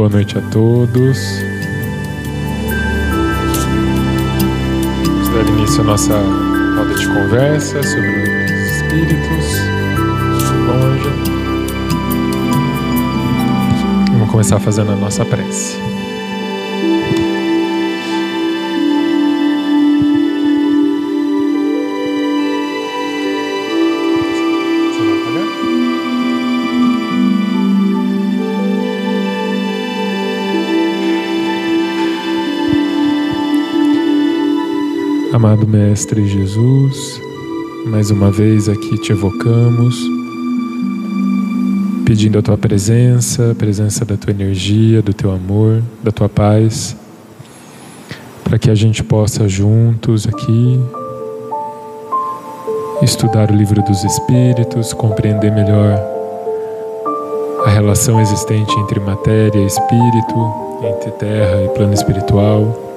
boa noite a todos. Vamos dar início à nossa roda de conversa sobre os espíritos. Longe. Vamos começar fazendo a nossa prece. Amado Mestre Jesus, mais uma vez aqui te evocamos, pedindo a tua presença, a presença da tua energia, do teu amor, da tua paz, para que a gente possa juntos aqui estudar o livro dos Espíritos, compreender melhor a relação existente entre matéria e espírito, entre terra e plano espiritual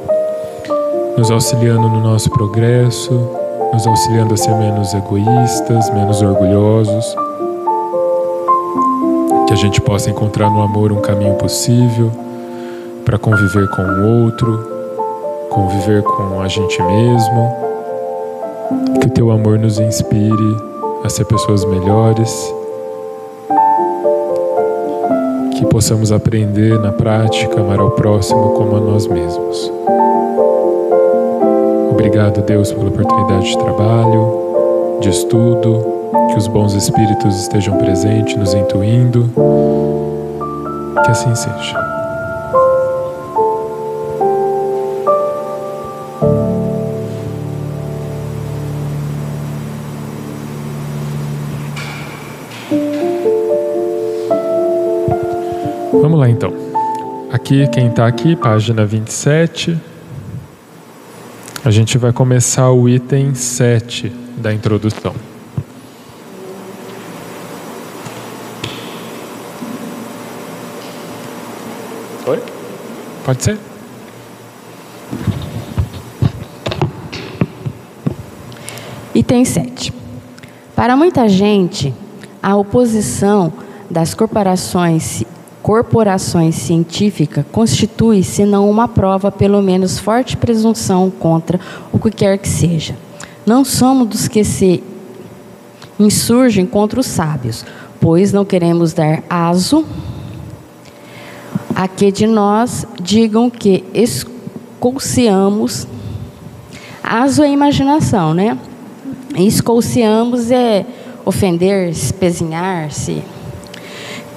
nos auxiliando no nosso progresso, nos auxiliando a ser menos egoístas, menos orgulhosos. Que a gente possa encontrar no amor um caminho possível para conviver com o outro, conviver com a gente mesmo. Que o teu amor nos inspire a ser pessoas melhores. Que possamos aprender na prática, amar ao próximo como a nós mesmos. Obrigado, Deus, pela oportunidade de trabalho, de estudo, que os bons espíritos estejam presentes, nos intuindo. Que assim seja. Vamos lá então. Aqui, quem está aqui, página 27. A gente vai começar o item 7 da introdução. Oi? Pode ser? Item 7. Para muita gente, a oposição das corporações corporações científicas constitui, se não uma prova, pelo menos forte presunção contra o que quer que seja. Não somos dos que se insurgem contra os sábios, pois não queremos dar aso a que de nós digam que escolciamos. Aso é imaginação, né? Escolciamos é ofender, espezinhar-se.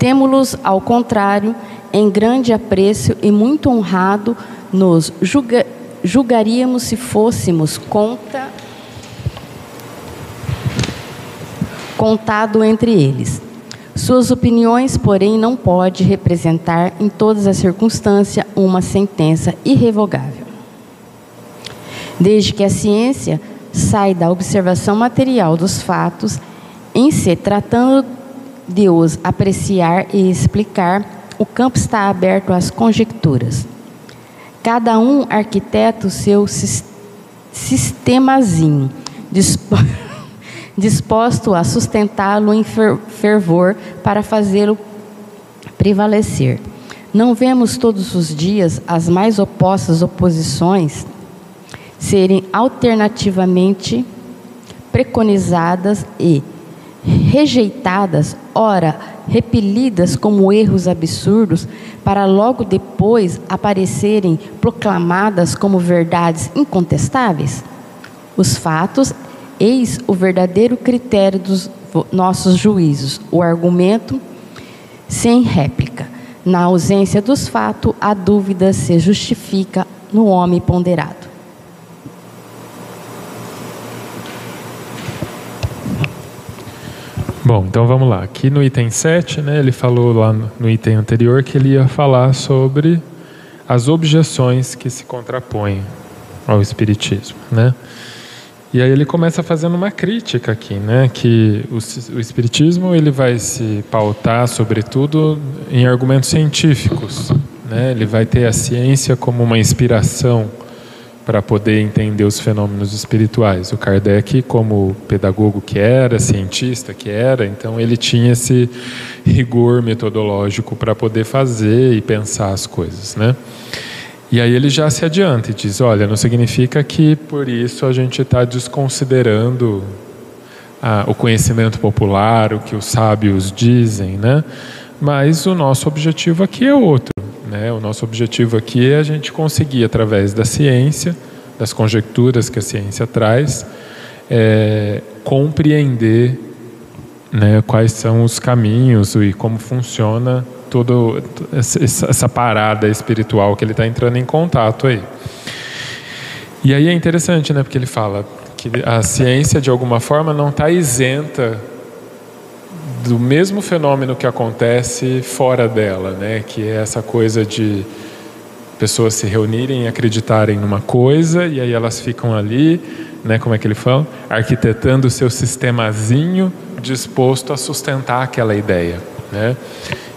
Temos-los, ao contrário, em grande apreço e muito honrado, nos julga, julgaríamos se fôssemos conta, contado entre eles. Suas opiniões, porém, não pode representar em todas as circunstâncias uma sentença irrevogável. Desde que a ciência sai da observação material dos fatos, em se tratando de os apreciar e explicar, o campo está aberto às conjecturas. Cada um arquiteta o seu sistemazinho, disposto a sustentá-lo em fervor para fazê-lo prevalecer. Não vemos todos os dias as mais opostas oposições serem alternativamente preconizadas e rejeitadas, ora repelidas como erros absurdos, para logo depois aparecerem proclamadas como verdades incontestáveis? Os fatos, eis o verdadeiro critério dos nossos juízos, o argumento sem réplica. Na ausência dos fatos, a dúvida se justifica no homem ponderado. Bom, então vamos lá. Aqui no item 7, né, ele falou lá no item anterior que ele ia falar sobre as objeções que se contrapõem ao Espiritismo. Né? E aí ele começa fazendo uma crítica aqui, né, que o, o Espiritismo ele vai se pautar, sobretudo, em argumentos científicos. Né? Ele vai ter a ciência como uma inspiração para poder entender os fenômenos espirituais. O Kardec, como pedagogo que era, cientista que era, então ele tinha esse rigor metodológico para poder fazer e pensar as coisas, né? E aí ele já se adianta e diz: olha, não significa que por isso a gente está desconsiderando o conhecimento popular, o que os sábios dizem, né? Mas o nosso objetivo aqui é outro. Né? O nosso objetivo aqui é a gente conseguir, através da ciência, das conjecturas que a ciência traz, é, compreender né, quais são os caminhos e como funciona toda essa parada espiritual que ele está entrando em contato aí. E aí é interessante, né, porque ele fala que a ciência de alguma forma não está isenta do mesmo fenômeno que acontece fora dela, né? Que é essa coisa de pessoas se reunirem e acreditarem numa coisa e aí elas ficam ali, né? Como é que ele fala? Arquitetando o seu sistemazinho disposto a sustentar aquela ideia, né?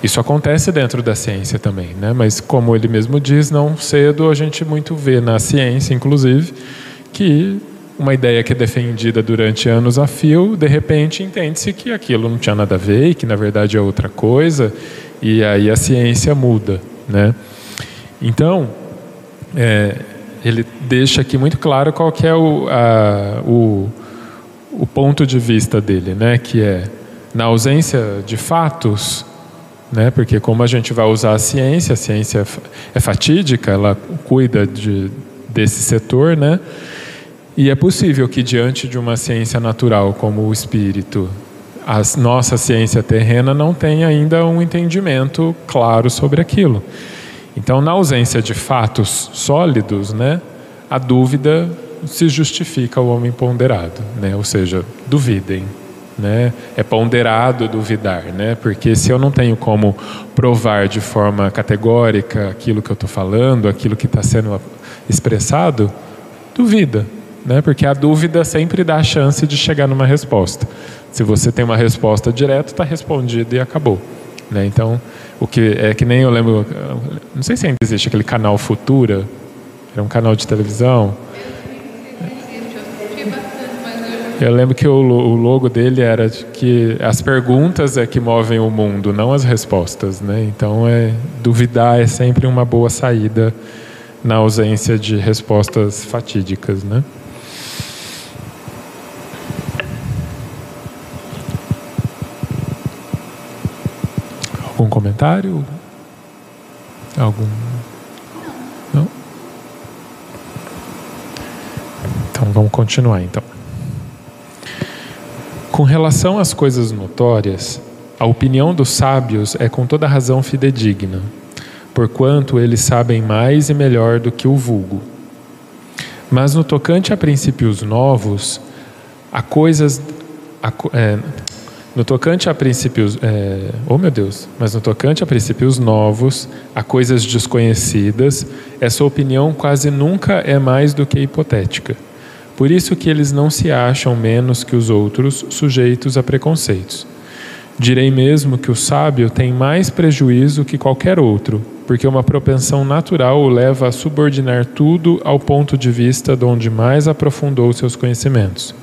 Isso acontece dentro da ciência também, né? Mas como ele mesmo diz, não cedo a gente muito vê na ciência, inclusive, que uma ideia que é defendida durante anos a fio, de repente entende-se que aquilo não tinha nada a ver e que na verdade é outra coisa, e aí a ciência muda, né? Então, é, ele deixa aqui muito claro qual que é o, a, o, o ponto de vista dele, né? Que é na ausência de fatos, né? Porque como a gente vai usar a ciência, a ciência é fatídica, ela cuida de, desse setor, né? E é possível que, diante de uma ciência natural como o espírito, a nossa ciência terrena não tenha ainda um entendimento claro sobre aquilo. Então, na ausência de fatos sólidos, né, a dúvida se justifica o homem ponderado, né? ou seja, duvidem. Né? É ponderado duvidar, né? porque se eu não tenho como provar de forma categórica aquilo que eu estou falando, aquilo que está sendo expressado, duvida né? porque a dúvida sempre dá a chance de chegar numa resposta. Se você tem uma resposta direta, está respondido e acabou. Né? Então, o que é que nem eu lembro, não sei se ainda existe aquele canal Futura, era um canal de televisão. Eu lembro que o, logo dele era que as perguntas é que movem o mundo, não as respostas, né? Então, é duvidar é sempre uma boa saída na ausência de respostas fatídicas, né? Algum comentário? Algum? Não? Então vamos continuar então. Com relação às coisas notórias, a opinião dos sábios é com toda razão fidedigna, porquanto eles sabem mais e melhor do que o vulgo. Mas no tocante a princípios novos, a coisas. É, no tocante a princípios, é, oh meu Deus, mas no tocante a princípios novos, a coisas desconhecidas, essa opinião quase nunca é mais do que hipotética. Por isso que eles não se acham menos que os outros, sujeitos a preconceitos. Direi mesmo que o sábio tem mais prejuízo que qualquer outro, porque uma propensão natural o leva a subordinar tudo ao ponto de vista de onde mais aprofundou seus conhecimentos.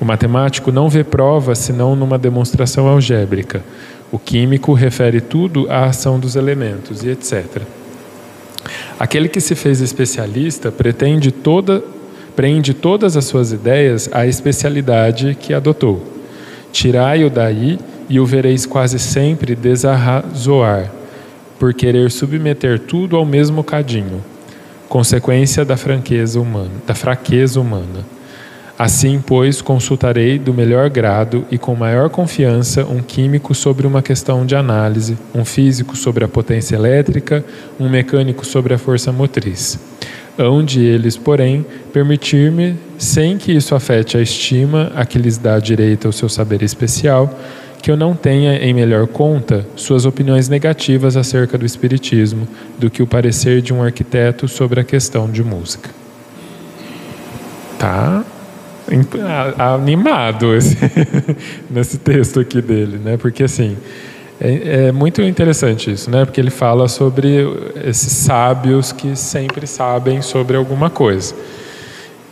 O matemático não vê prova senão numa demonstração algébrica. O químico refere tudo à ação dos elementos e etc. Aquele que se fez especialista pretende toda, prende todas as suas ideias à especialidade que adotou. Tirai-o daí e o vereis quase sempre desarrazoar, por querer submeter tudo ao mesmo cadinho, consequência da humana, da fraqueza humana. Assim, pois, consultarei do melhor grado e com maior confiança um químico sobre uma questão de análise, um físico sobre a potência elétrica, um mecânico sobre a força motriz. Hão de eles, porém, permitir-me, sem que isso afete a estima a que lhes dá direito ao seu saber especial, que eu não tenha em melhor conta suas opiniões negativas acerca do Espiritismo do que o parecer de um arquiteto sobre a questão de música. Tá? Animado esse, nesse texto aqui dele, né? Porque assim, É, é, muito interessante isso, né? Porque ele fala sobre esses sábios que sempre sabem sobre alguma coisa.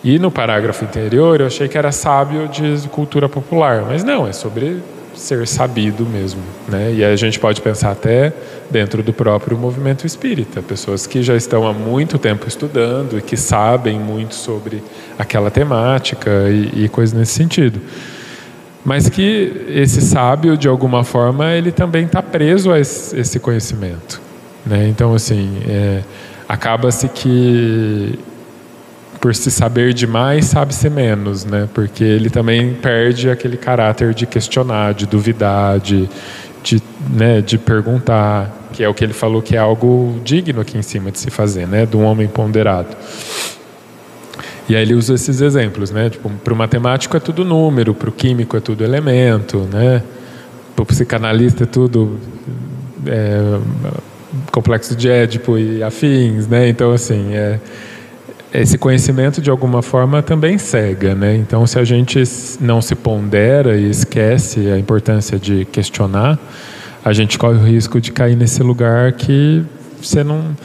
E no parágrafo anterior eu achei que era sábio de cultura popular, mas não, é sobre ser sabido mesmo, né? E a gente pode pensar até dentro do próprio movimento espírita, pessoas que já estão há muito tempo estudando e que sabem muito sobre aquela temática e, e coisas nesse sentido mas que esse sábio de alguma forma ele também está preso a esse conhecimento, né? Então assim é, acaba-se que por se saber demais sabe-se menos, né? Porque ele também perde aquele caráter de questionar, de duvidar, de, de, né, de perguntar, que é o que ele falou que é algo digno aqui em cima de se fazer, né? Um homem ponderado. E aí ele usa esses exemplos, né? Tipo, para o matemático é tudo número, para o químico é tudo elemento, né? Para o psicanalista é tudo é, complexo de Édipo e afins, né? Então, assim, é, esse conhecimento de alguma forma também cega, né? Então, se a gente não se pondera e esquece a importância de questionar, a gente corre o risco de cair nesse lugar que você não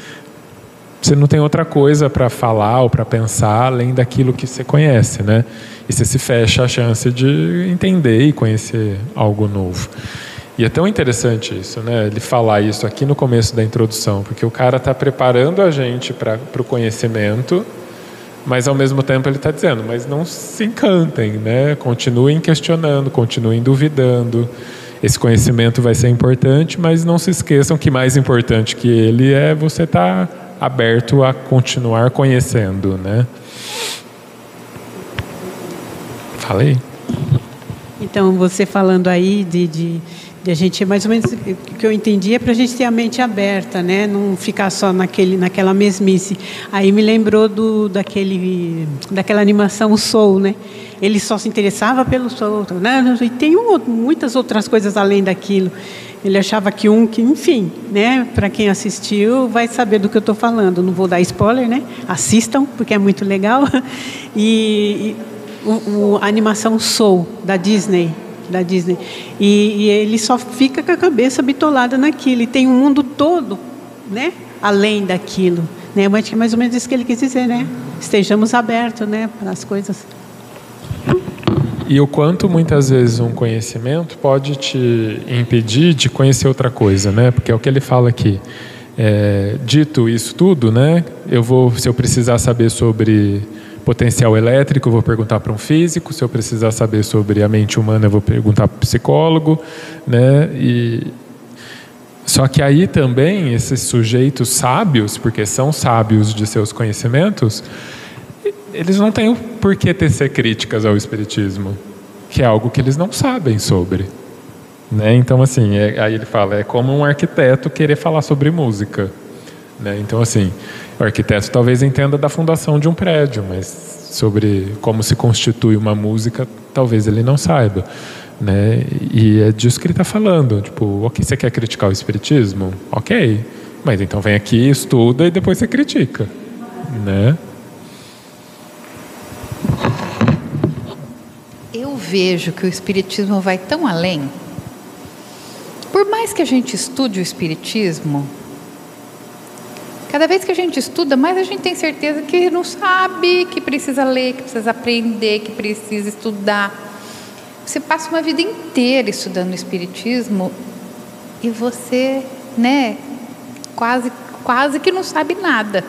você não tem outra coisa para falar ou para pensar além daquilo que você conhece, né? E você se fecha a chance de entender e conhecer algo novo. E é tão interessante isso, né? Ele falar isso aqui no começo da introdução, porque o cara está preparando a gente para o conhecimento, mas ao mesmo tempo ele está dizendo, mas não se encantem, né? Continuem questionando, continuem duvidando. Esse conhecimento vai ser importante, mas não se esqueçam que mais importante que ele é você estar tá aberto a continuar conhecendo, né? Falei? Então, você falando aí de, de, de a gente, mais ou menos, o que eu entendi é para a gente ter a mente aberta, né? Não ficar só naquele, naquela mesmice. Aí me lembrou do, daquele, daquela animação Soul, né? Ele só se interessava pelo Soul, né? E tem um, muitas outras coisas além daquilo. Ele achava que um, que, enfim, né? Para quem assistiu, vai saber do que eu estou falando. Não vou dar spoiler, né? Assistam, porque é muito legal. E, e o, o, a animação Soul da Disney, da Disney. E, e, ele só fica com a cabeça bitolada naquilo. E tem um mundo todo, né? Além daquilo. Né? Mas é mais ou menos isso que ele quis dizer, né? Estejamos abertos, né? Para as coisas. E o quanto muitas vezes um conhecimento pode te impedir de conhecer outra coisa, né? Porque é o que ele fala aqui. É, dito isso tudo, né? Eu vou, se eu precisar saber sobre potencial elétrico, vou perguntar para um físico. Se eu precisar saber sobre a mente humana, vou perguntar para um psicólogo, né? E só que aí também esses sujeitos sábios, porque são sábios de seus conhecimentos, eles não têm por que tecer críticas ao Espiritismo, que é algo que eles não sabem sobre. Né? Então, assim, é, aí ele fala, é como um arquiteto querer falar sobre música. Né? Então, assim, o arquiteto talvez entenda da fundação de um prédio, mas sobre como se constitui uma música, talvez ele não saiba. Né? E é disso que ele está falando. Tipo, ok, você quer criticar o Espiritismo? Ok, mas então vem aqui, estuda e depois você critica. Né? vejo que o Espiritismo vai tão além. Por mais que a gente estude o Espiritismo, cada vez que a gente estuda, mais a gente tem certeza que não sabe, que precisa ler, que precisa aprender, que precisa estudar. Você passa uma vida inteira estudando o Espiritismo e você, né, quase, quase que não sabe nada.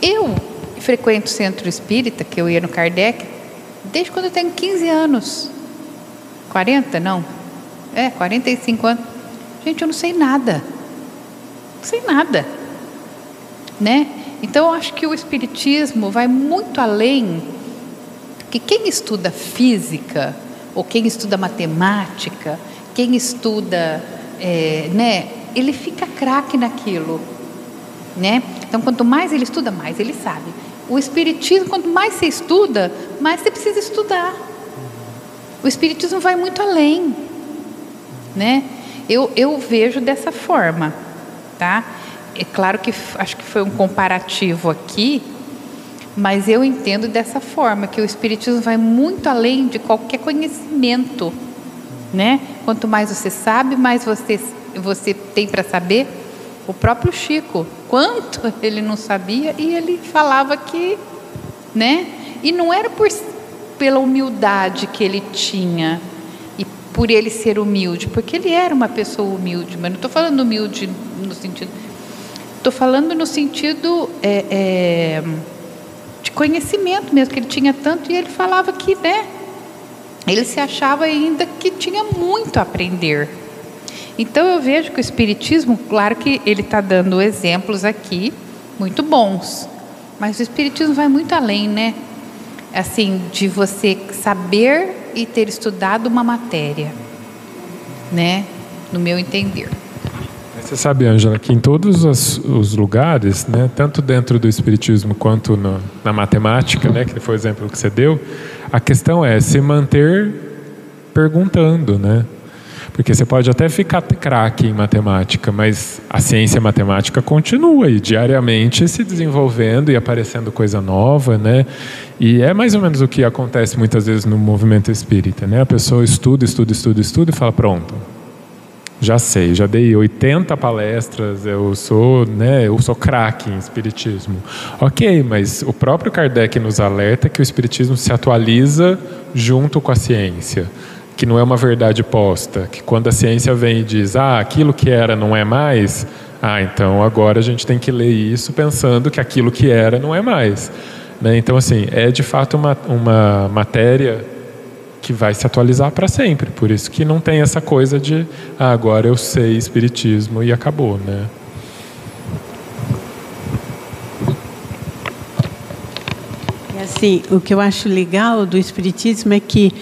Eu frequento o centro espírita, que eu ia no Kardec, desde quando eu tenho 15 anos. 40, não? É, 45 anos. Gente, eu não sei nada. Não sei nada. Né? Então eu acho que o espiritismo vai muito além que quem estuda física ou quem estuda matemática, quem estuda, é, né, ele fica craque naquilo, né? Então quanto mais ele estuda, mais ele sabe. O Espiritismo, quanto mais você estuda, mais você precisa estudar. O Espiritismo vai muito além. Né? Eu, eu vejo dessa forma. Tá? É claro que acho que foi um comparativo aqui, mas eu entendo dessa forma, que o Espiritismo vai muito além de qualquer conhecimento. né? Quanto mais você sabe, mais você, você tem para saber. O próprio Chico, quanto ele não sabia e ele falava que, né? E não era por, pela humildade que ele tinha e por ele ser humilde, porque ele era uma pessoa humilde, mas não estou falando humilde no sentido. Estou falando no sentido é, é, de conhecimento mesmo, que ele tinha tanto e ele falava que, né? Ele se achava ainda que tinha muito a aprender. Então eu vejo que o Espiritismo, claro que ele está dando exemplos aqui muito bons, mas o Espiritismo vai muito além, né? Assim, de você saber e ter estudado uma matéria, né? No meu entender. Você sabe, Ângela, que em todos os, os, lugares, né, tanto dentro do Espiritismo quanto no, na matemática, né, que foi o exemplo que você deu, a questão é se manter perguntando, né? Porque você pode até ficar craque em matemática, mas a ciência matemática continua e diariamente se desenvolvendo e aparecendo coisa nova, né? E é mais ou menos o que acontece muitas vezes no movimento espírita, né? A pessoa estuda, estuda, estuda, estuda e fala: pronto, já sei, já dei 80 palestras, eu sou, né, eu sou craque em espiritismo. OK, mas o próprio Kardec nos alerta que o espiritismo se atualiza junto com a ciência que não é uma verdade posta, que quando a ciência vem e diz, ah, aquilo que era não é mais, ah, então agora a gente tem que ler isso pensando que aquilo que era não é mais. Né? Então, assim, é de fato uma, uma matéria que vai se atualizar para sempre, por isso que não tem essa coisa de, ah, agora eu sei espiritismo e acabou, né? assim, o que eu acho legal do espiritismo é que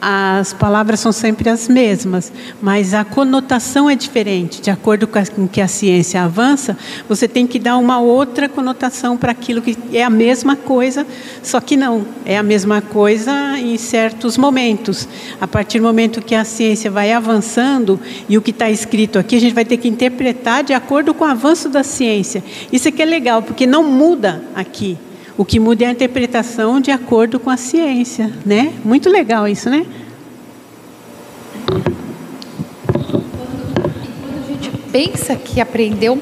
as palavras são sempre as mesmas, mas a conotação é diferente. De acordo com que a ciência avança, você tem que dar uma outra conotação para aquilo que é a mesma coisa, só que não, é a mesma coisa em certos momentos. A partir do momento que a ciência vai avançando e o que está escrito aqui, a gente vai ter que interpretar de acordo com o avanço da ciência. Isso aqui é legal, porque não muda aqui. O que muda é a interpretação de acordo com a ciência, né? Muito legal isso, né? Quando, a gente pensa que aprendeu um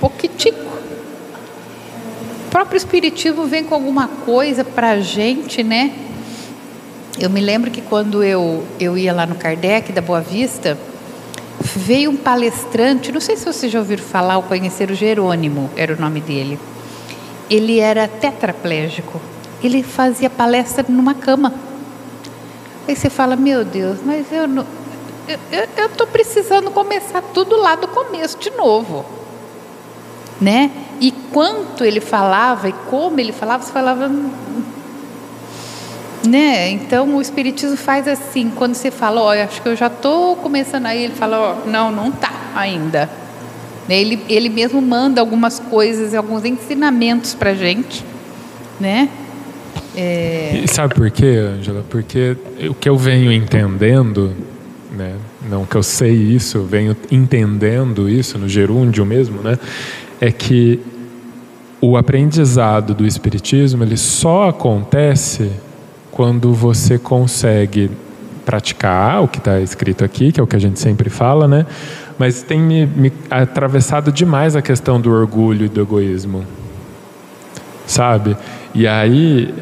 pouquitico, o próprio Espiritismo vem com alguma coisa para a gente, né? Eu me lembro que quando eu, eu ia lá no Kardec, da Boa Vista, veio um palestrante, não sei se vocês já ouviram falar ou conheceram o Jerônimo, era o nome dele ele era tetraplégico. Ele fazia palestra numa cama. Aí você fala, meu Deus, mas eu não. Eu estou precisando começar tudo lá do começo de novo. Né? E quanto ele falava e como ele falava, você falava. Né? Então o Espiritismo faz assim, quando você fala, olha, acho que eu já estou começando aí, ele fala, ó, não, não está ainda. Né? Ele, ele mesmo manda algumas coisas, alguns ensinamentos para a gente, né? É... E sabe por quê, Ângela? Porque o que eu venho entendendo, né? não que eu sei isso, eu venho entendendo isso no gerúndio mesmo, né? é que o aprendizado do Espiritismo ele só acontece quando você consegue praticar o que está escrito aqui, que é o que a gente sempre fala, né? Mas tem me, me atravessado demais a questão do orgulho e do egoísmo. Sabe? E aí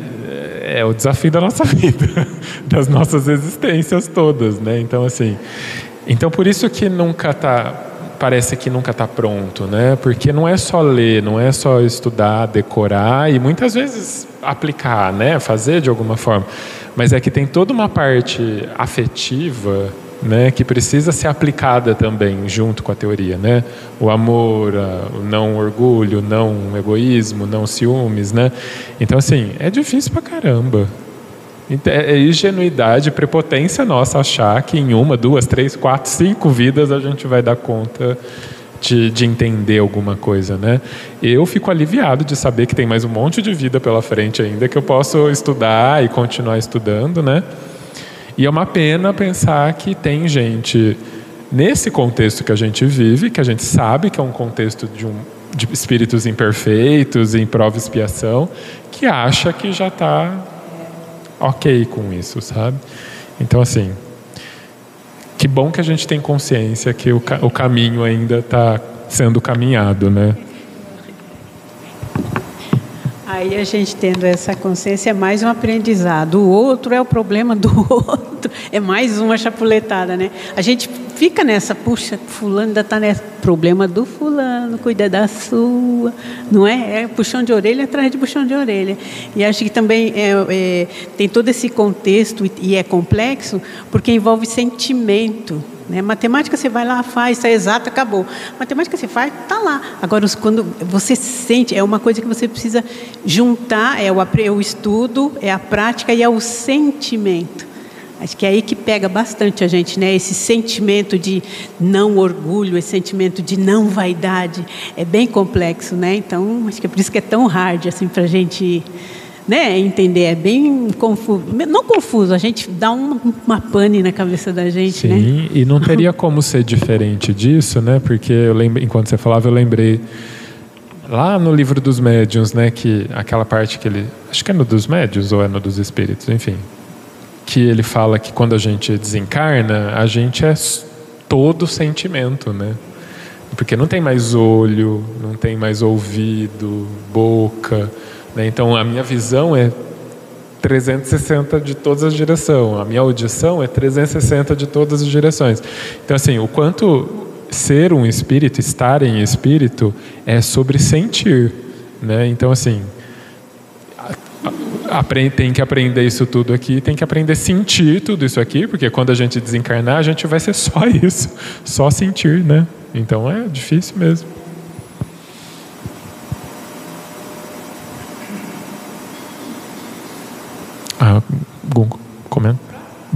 é o desafio da nossa vida, das nossas existências todas, né? Então assim, então por isso que nunca tá parece que nunca está pronto, né? Porque não é só ler, não é só estudar, decorar e muitas vezes aplicar, né? Fazer de alguma forma, mas é que tem toda uma parte afetiva né, que precisa ser aplicada também junto com a teoria, né? O amor, o não orgulho, não egoísmo, não ciúmes, né? Então assim é difícil pra caramba. É, é ingenuidade, prepotência nossa achar que em uma, duas, três, quatro, cinco vidas a gente vai dar conta de, de entender alguma coisa, né? Eu fico aliviado de saber que tem mais um monte de vida pela frente ainda que eu posso estudar e continuar estudando, né? E é uma pena pensar que tem gente nesse contexto que a gente vive, que a gente sabe que é um contexto de, um, de espíritos imperfeitos, em prova e expiação, que acha que já está ok com isso, sabe? Então, assim, que bom que a gente tem consciência que o, o caminho ainda está sendo caminhado, né? Aí a gente tendo essa consciência é mais um aprendizado. O outro é o problema do outro. É mais uma chapuletada, né? A gente fica nessa, puxa, fulano ainda está nesse problema do fulano, cuida da sua, não é? É puxão de orelha atrás de puxão de orelha. E acho que também é, é, tem todo esse contexto e é complexo porque envolve sentimento. Né? Matemática você vai lá, faz, está exato, acabou. Matemática você faz, está lá. Agora, quando você sente, é uma coisa que você precisa juntar, é o, é o estudo, é a prática e é o sentimento. Acho que é aí que pega bastante a gente, né? Esse sentimento de não orgulho, esse sentimento de não vaidade, é bem complexo, né? Então, acho que é por isso que é tão hard assim para a gente né, entender. É bem confuso. Não confuso, a gente dá uma, uma pane na cabeça da gente, Sim, né? Sim, e não teria como ser diferente disso, né? Porque eu lembro, enquanto você falava, eu lembrei lá no livro dos médiuns, né, que aquela parte que ele, acho que é no dos médiuns ou é no dos espíritos, enfim, que ele fala que quando a gente desencarna, a gente é todo sentimento, né? Porque não tem mais olho, não tem mais ouvido, boca? Então, a minha visão é 360 de todas as direções, a minha audição é 360 de todas as direções. Então, assim, o quanto ser um espírito, estar em espírito, é sobre sentir. Né? Então, assim, tem que aprender isso tudo aqui, tem que aprender a sentir tudo isso aqui, porque quando a gente desencarnar, a gente vai ser só isso, só sentir, né? Então é difícil mesmo.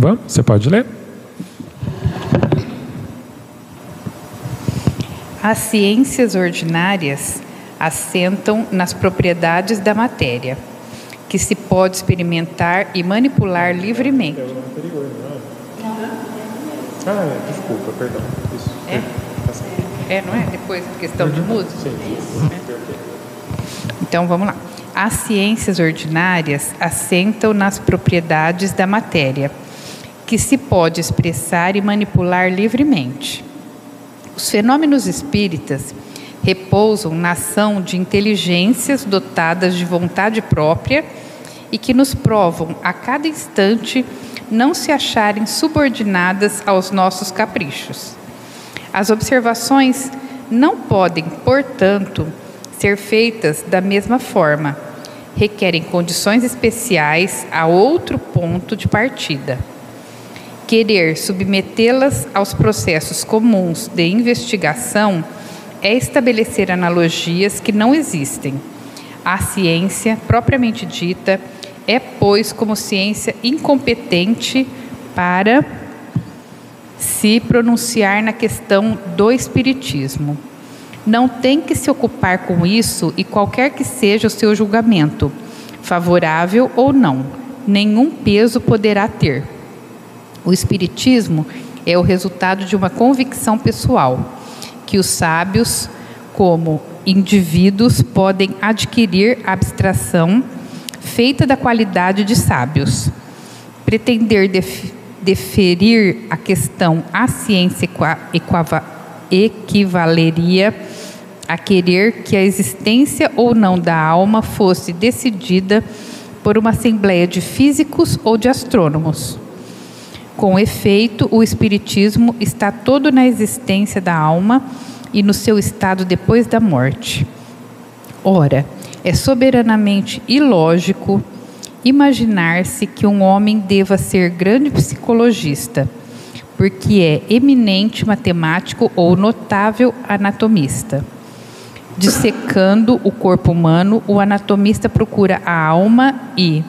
Vamos, você pode ler. As ciências ordinárias assentam nas propriedades da matéria, que se pode experimentar e manipular livremente. Ah, é, desculpa, perdão. Isso. É? É, não é? Depois, questão de música? Sim. Então, vamos lá. As ciências ordinárias assentam nas propriedades da matéria, que se pode expressar e manipular livremente. Os fenômenos espíritas repousam na ação de inteligências dotadas de vontade própria e que nos provam a cada instante não se acharem subordinadas aos nossos caprichos. As observações não podem, portanto, ser feitas da mesma forma. Requerem condições especiais a outro ponto de partida. Querer submetê-las aos processos comuns de investigação é estabelecer analogias que não existem. A ciência, propriamente dita, é, pois, como ciência incompetente para se pronunciar na questão do espiritismo não tem que se ocupar com isso e qualquer que seja o seu julgamento, favorável ou não, nenhum peso poderá ter. O Espiritismo é o resultado de uma convicção pessoal, que os sábios, como indivíduos, podem adquirir abstração feita da qualidade de sábios. Pretender def deferir a questão à ciência equivaleria a querer que a existência ou não da alma fosse decidida por uma assembleia de físicos ou de astrônomos. Com efeito, o Espiritismo está todo na existência da alma e no seu estado depois da morte. Ora, é soberanamente ilógico imaginar-se que um homem deva ser grande psicologista, porque é eminente matemático ou notável anatomista. Dissecando o corpo humano, o anatomista procura a alma e,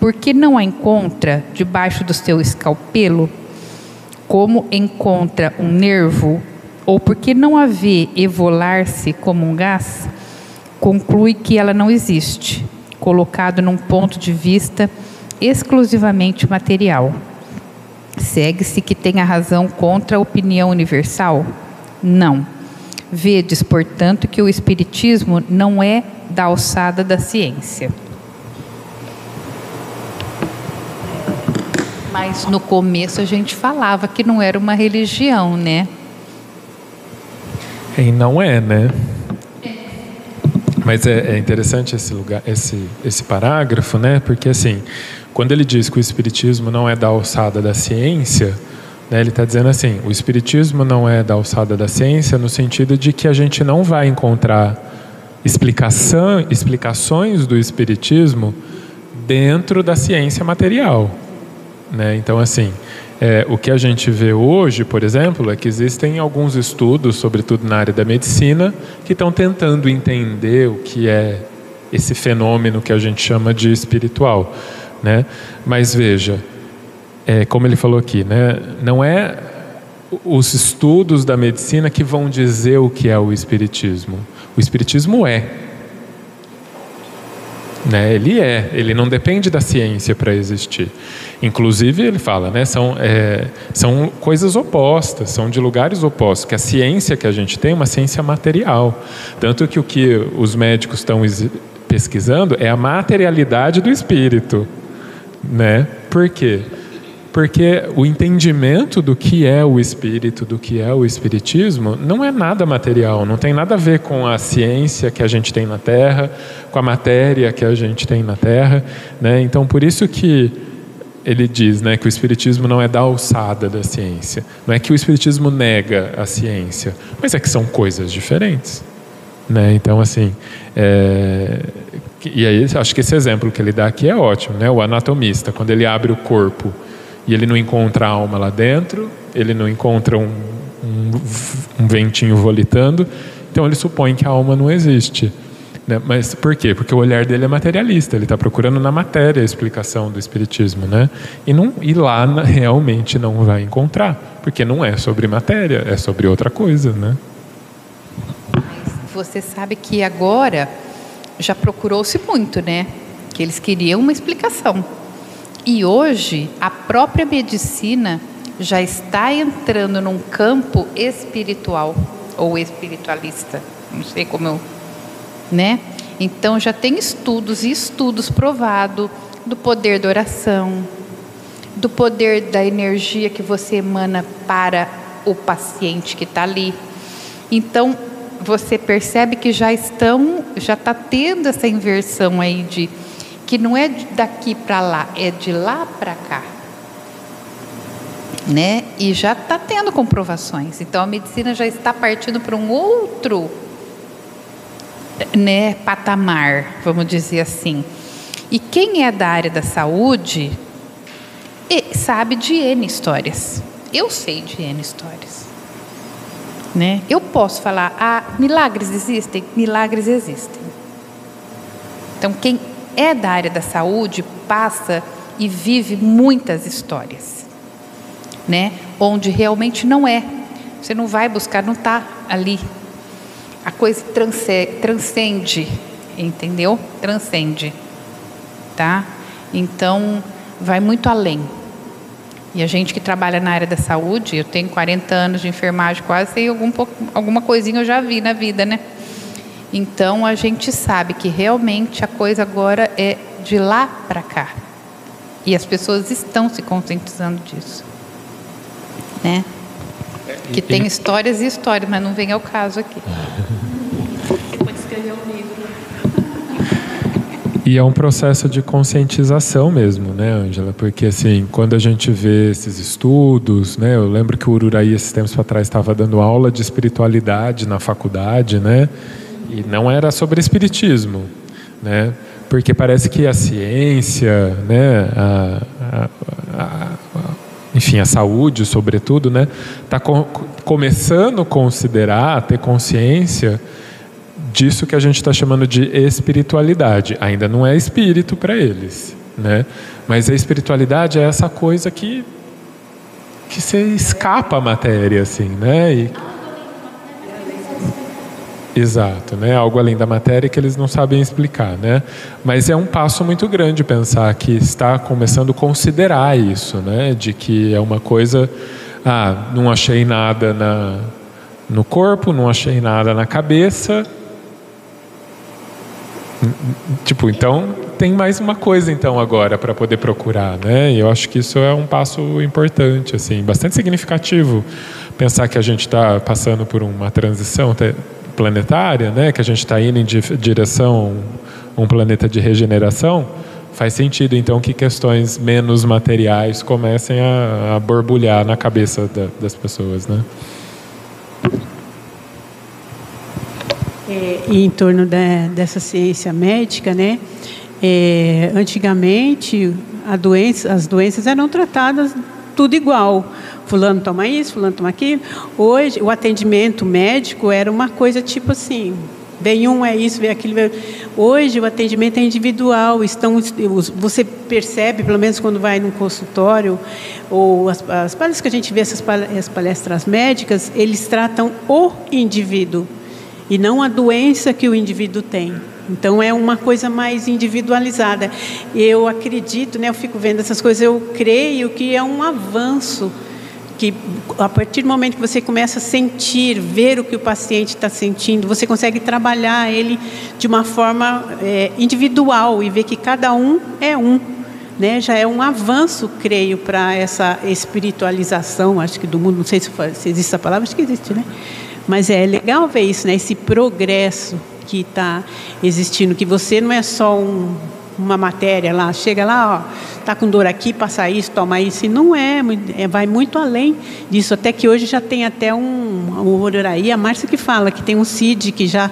porque não a encontra debaixo do seu escalpelo, como encontra um nervo, ou porque não a vê evolar-se como um gás, conclui que ela não existe, colocado num ponto de vista exclusivamente material. Segue-se que tem a razão contra a opinião universal? Não Vedes, portanto, que o Espiritismo não é da alçada da ciência. Mas no começo a gente falava que não era uma religião, né? E não é, né? Mas é, é, interessante esse lugar, esse, esse parágrafo, né? Porque assim, quando ele diz que o espiritismo não é da alçada da ciência, né, ele está dizendo assim: o espiritismo não é da alçada da ciência no sentido de que a gente não vai encontrar explicação, explicações do espiritismo dentro da ciência material, né? Então assim, é, o que a gente vê hoje, por exemplo, é que existem alguns estudos, sobretudo na área da medicina, que estão tentando entender o que é esse fenômeno que a gente chama de espiritual. Né? Mas veja, é, como ele falou aqui, né, não é os estudos da medicina que vão dizer o que é o espiritismo. O espiritismo é. Né? Ele é, ele não depende da ciência para existir. Inclusive, ele fala, né, são, é, são coisas opostas, são de lugares opostos, que a ciência que a gente tem é uma ciência material. Tanto que o que os médicos estão pesquisando é a materialidade do espírito. Né? Por quê? Porque o entendimento do que é o espírito, do que é o espiritismo, não é nada material, não tem nada a ver com a ciência que a gente tem na Terra, com a matéria que a gente tem na Terra. Né? Então, por isso que ele diz né, que o Espiritismo não é da alçada da ciência. Não é que o Espiritismo nega a ciência, mas é que são coisas diferentes. Né? Então, assim, é... e aí acho que esse exemplo que ele dá aqui é ótimo. Né? O anatomista, quando ele abre o corpo e ele não encontra a alma lá dentro, ele não encontra um, um, um ventinho volitando, então ele supõe que a alma não existe. Né? Mas por quê? Porque o olhar dele é materialista, ele está procurando na matéria a explicação do Espiritismo. Né? E, não, e lá realmente não vai encontrar, porque não é sobre matéria, é sobre outra coisa. Né? Você sabe que agora já procurou-se muito, né? Que eles queriam uma explicação. E hoje, a própria medicina já está entrando num campo espiritual ou espiritualista, não sei como eu, né? Então já tem estudos e estudos provado do poder da oração, do poder da energia que você emana para o paciente que está ali. Então você percebe que já estão, já está tendo essa inversão aí de que não é daqui para lá, é de lá para cá. Né? E já está tendo comprovações. Então a medicina já está partindo para um outro né, patamar, vamos dizer assim. E quem é da área da saúde sabe de N histórias. Eu sei de N histórias. Né? Eu posso falar, ah, milagres existem? Milagres existem. Então, quem é da área da saúde passa e vive muitas histórias, né? Onde realmente não é. Você não vai buscar, não está ali. A coisa transcende, entendeu? Transcende, tá? Então, vai muito além. E a gente que trabalha na área da saúde, eu tenho 40 anos de enfermagem quase, sei algum, alguma coisinha eu já vi na vida, né? Então a gente sabe que realmente a coisa agora é de lá para cá. E as pessoas estão se conscientizando disso. Né? Que tem histórias e histórias, mas não vem ao caso aqui. Pode escrever livro. E é um processo de conscientização mesmo, né, Ângela? Porque, assim, quando a gente vê esses estudos, né, eu lembro que o Ururaí, esses tempos para trás, estava dando aula de espiritualidade na faculdade, né? E não era sobre espiritismo, né? Porque parece que a ciência, né, a, a, enfim, a saúde, sobretudo, né, está co começando a considerar, a ter consciência disso que a gente está chamando de espiritualidade. Ainda não é espírito para eles, né? Mas a espiritualidade é essa coisa que que você escapa a matéria, assim, né? E, Exato, né? Algo além da matéria que eles não sabem explicar, né? Mas é um passo muito grande pensar que está começando a considerar isso, né? De que é uma coisa, ah, não achei nada na, no corpo, não achei nada na cabeça. Tipo, então tem mais uma coisa então agora para poder procurar, né? E eu acho que isso é um passo importante, assim, bastante significativo. Pensar que a gente está passando por uma transição planetária, né? Que a gente está indo em direção a um planeta de regeneração. Faz sentido então que questões menos materiais comecem a, a borbulhar na cabeça da, das pessoas, né? É, e em torno da, dessa ciência médica, né? É, antigamente, doença, as doenças eram tratadas tudo igual. Fulano toma isso, fulano toma aquilo. Hoje, o atendimento médico era uma coisa tipo assim: vem um, é isso, vem aquilo. Vem... Hoje, o atendimento é individual. Estão, você percebe, pelo menos quando vai num consultório, ou as, as palestras que a gente vê, essas palestras médicas, eles tratam o indivíduo e não a doença que o indivíduo tem. Então é uma coisa mais individualizada. Eu acredito, né, eu fico vendo essas coisas, eu creio que é um avanço que a partir do momento que você começa a sentir, ver o que o paciente está sentindo, você consegue trabalhar ele de uma forma é, individual e ver que cada um é um. Né, já é um avanço, creio, para essa espiritualização, acho que do mundo, não sei se, se existe essa palavra, acho que existe, né? Mas é legal ver isso, né? Esse progresso que está existindo, que você não é só um, uma matéria lá, chega lá, ó, tá com dor aqui, passa isso, toma isso, e não é, é vai muito além disso, até que hoje já tem até um, um aí, a Márcia que fala que tem um CID que já,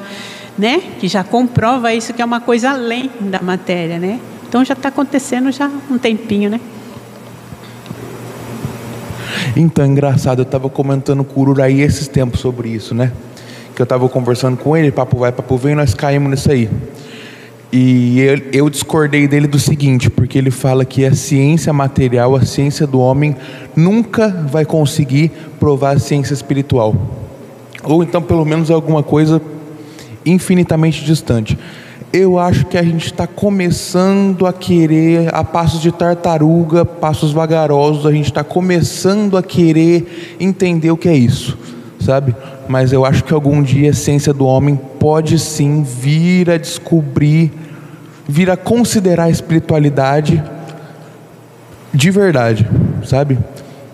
né, que já comprova isso, que é uma coisa além da matéria, né? Então já está acontecendo já um tempinho, né? Então, engraçado, eu estava comentando com o Ururaí esses tempos sobre isso, né? Que eu estava conversando com ele, papo vai, papo vem, nós caímos nisso aí. E eu, eu, discordei dele do seguinte, porque ele fala que a ciência material, a ciência do homem, nunca vai conseguir provar a ciência espiritual. Ou então, pelo menos, alguma coisa infinitamente distante eu acho que a gente está começando a querer, a passos de tartaruga, passos vagarosos, a gente está começando a querer entender o que é isso, sabe? Mas eu acho que algum dia a essência do homem pode sim vir a descobrir, vir a considerar a espiritualidade de verdade, sabe?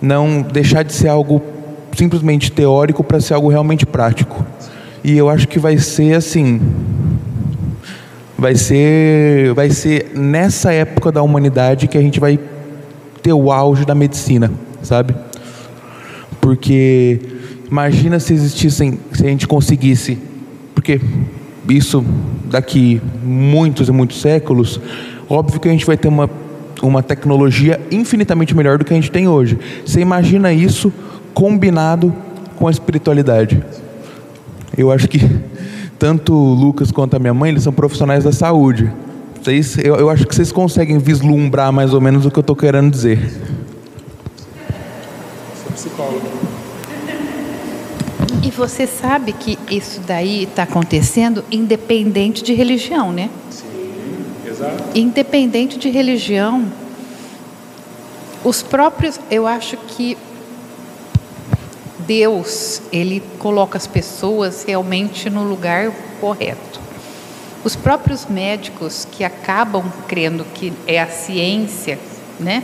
Não deixar de ser algo simplesmente teórico para ser algo realmente prático. E eu acho que vai ser assim, vai ser, vai ser nessa época da humanidade que a gente vai ter o auge da medicina, sabe? Porque imagina se existissem, se a gente conseguisse, porque isso daqui muitos e muitos séculos, óbvio que a gente vai ter uma uma tecnologia infinitamente melhor do que a gente tem hoje. Você imagina isso combinado com a espiritualidade? Eu acho que tanto o Lucas quanto a minha mãe, eles são profissionais da saúde. Vocês, eu, eu acho que vocês conseguem vislumbrar mais ou menos o que eu estou querendo dizer. Sou psicólogo. Você sabe que isso daí está acontecendo independente de religião, né? Sim, exato. Independente de religião, os próprios, eu acho que Deus, ele coloca as pessoas realmente no lugar correto. Os próprios médicos que acabam crendo que é a ciência, né?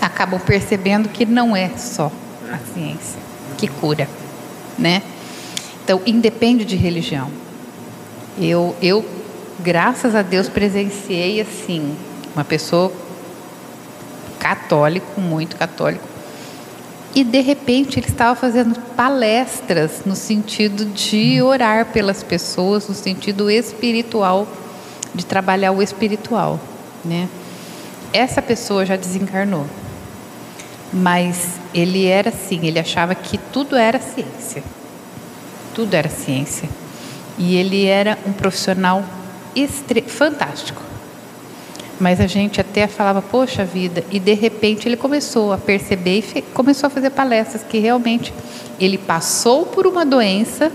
Acabam percebendo que não é só a ciência que cura, né? Então, independe de religião. Eu, eu graças a Deus, presenciei assim uma pessoa católico, muito católico, e de repente ele estava fazendo palestras no sentido de orar pelas pessoas, no sentido espiritual, de trabalhar o espiritual, né? Essa pessoa já desencarnou, mas ele era assim, ele achava que tudo era ciência, tudo era ciência, e ele era um profissional fantástico. Mas a gente até falava, poxa vida, e de repente ele começou a perceber e começou a fazer palestras que realmente ele passou por uma doença,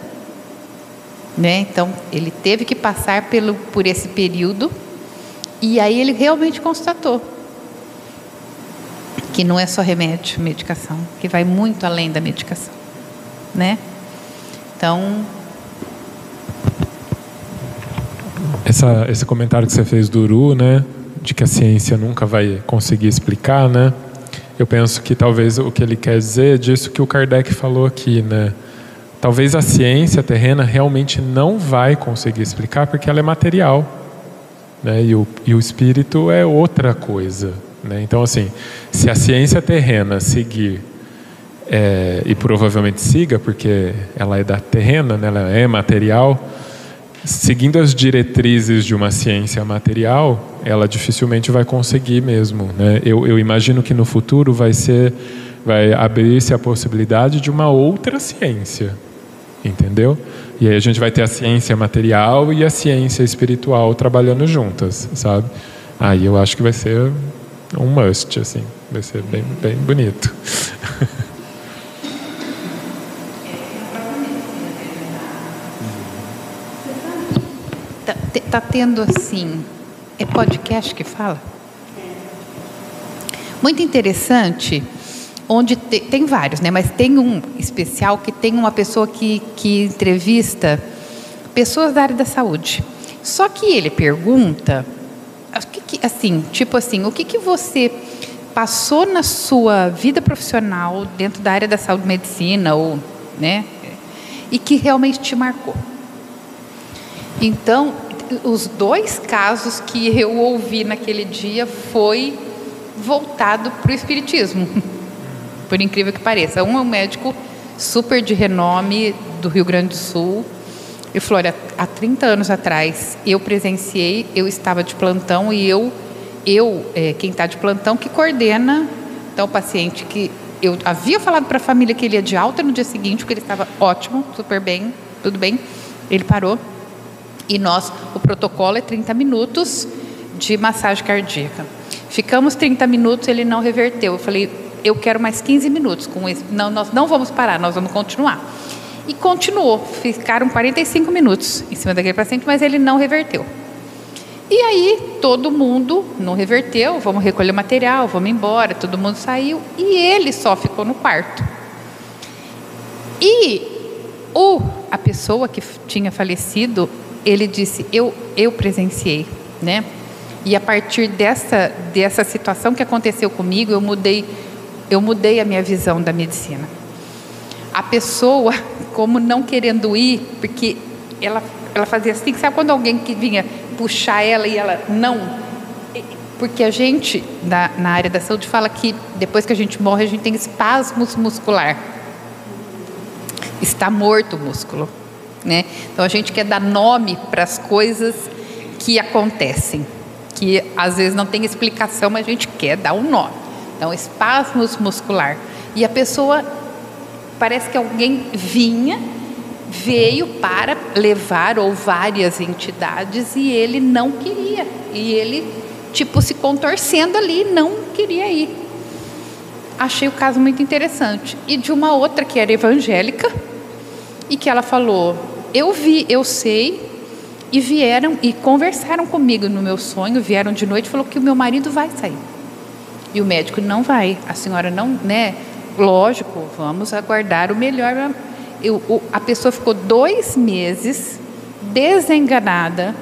né? Então ele teve que passar pelo, por esse período e aí ele realmente constatou que não é só remédio, medicação, que vai muito além da medicação, né? Então essa, esse comentário que você fez do Uru, né, de que a ciência nunca vai conseguir explicar, né? Eu penso que talvez o que ele quer dizer é disso que o Kardec falou aqui, né? Talvez a ciência terrena realmente não vai conseguir explicar porque ela é material, né? E o, e o espírito é outra coisa, né? Então, assim, se a ciência terrena seguir é, e provavelmente siga, porque ela é da terrena, né? ela é material, seguindo as diretrizes de uma ciência material, ela dificilmente vai conseguir mesmo. Né? Eu, eu imagino que no futuro vai ser, vai abrir-se a possibilidade de uma outra ciência, entendeu? E aí a gente vai ter a ciência material e a ciência espiritual trabalhando juntas, sabe? Aí eu acho que vai ser um must, assim, vai ser bem, bem bonito. Está tendo assim, é podcast que fala? Muito interessante, onde te, tem vários, né? Mas tem um especial que tem uma pessoa que, que entrevista pessoas da área da saúde. Só que ele pergunta, assim, tipo assim, o que, que você passou na sua vida profissional dentro da área da saúde, medicina ou, né? E que realmente te marcou. Então, os dois casos que eu ouvi naquele dia foi voltado para o espiritismo, por incrível que pareça. Um é um médico super de renome do Rio Grande do Sul. E olha, há 30 anos atrás eu presenciei, eu estava de plantão e eu, eu é, quem está de plantão, que coordena então, o paciente que eu havia falado para a família que ele ia de alta no dia seguinte, porque ele estava ótimo, super bem, tudo bem. Ele parou e nós, o protocolo é 30 minutos de massagem cardíaca. Ficamos 30 minutos, ele não reverteu. Eu falei, eu quero mais 15 minutos com isso. Não, nós não vamos parar, nós vamos continuar. E continuou. Ficaram 45 minutos em cima daquele paciente, mas ele não reverteu. E aí todo mundo não reverteu, vamos recolher o material, vamos embora, todo mundo saiu e ele só ficou no quarto. E o, a pessoa que tinha falecido, ele disse: eu, eu presenciei, né? E a partir dessa, dessa situação que aconteceu comigo, eu mudei, eu mudei a minha visão da medicina. A pessoa, como não querendo ir, porque ela, ela fazia assim, sabe quando alguém que vinha puxar ela e ela não? Porque a gente, na, na área da saúde, fala que depois que a gente morre, a gente tem espasmos muscular. Está morto o músculo. Né? Então a gente quer dar nome para as coisas que acontecem, que às vezes não tem explicação, mas a gente quer dar um nome. Então, espasmos muscular. E a pessoa, parece que alguém vinha, veio para levar ou várias entidades e ele não queria. E ele, tipo, se contorcendo ali, não queria ir. Achei o caso muito interessante. E de uma outra que era evangélica e que ela falou: eu vi, eu sei, e vieram e conversaram comigo no meu sonho, vieram de noite e falou que o meu marido vai sair. E o médico não vai, a senhora não, né? Lógico, vamos aguardar o melhor. Eu, o, a pessoa ficou dois meses desenganada,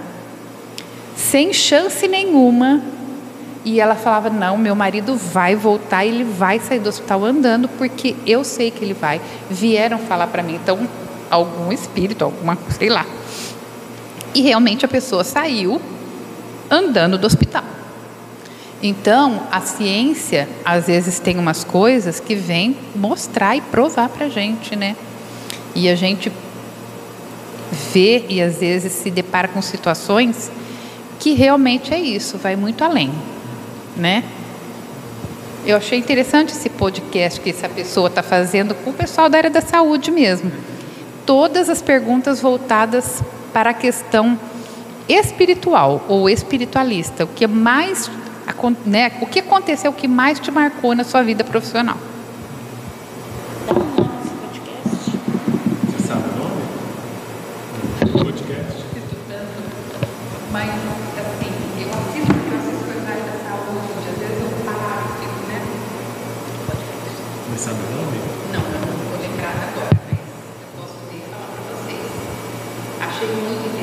sem chance nenhuma, e ela falava: Não, meu marido vai voltar, ele vai sair do hospital andando, porque eu sei que ele vai. Vieram falar para mim. Então, algum espírito, alguma, sei lá. E realmente a pessoa saiu andando do hospital. Então, a ciência, às vezes, tem umas coisas que vem mostrar e provar para a gente, né? E a gente vê e às vezes se depara com situações que realmente é isso, vai muito além, né? Eu achei interessante esse podcast que essa pessoa está fazendo com o pessoal da área da saúde mesmo todas as perguntas voltadas para a questão espiritual ou espiritualista, o que mais, né, o que aconteceu, que mais te marcou na sua vida profissional? Dá um nome podcast. Você sabe o nome? Podcast? Mas, assim, eu assisto o eu assisto coisas da saúde, às vezes eu paro, fico, né? Podcast. Mas sabe o nome? Não, não vou lembrar agora, mas eu posso poder falar para vocês. Achei muito interessante.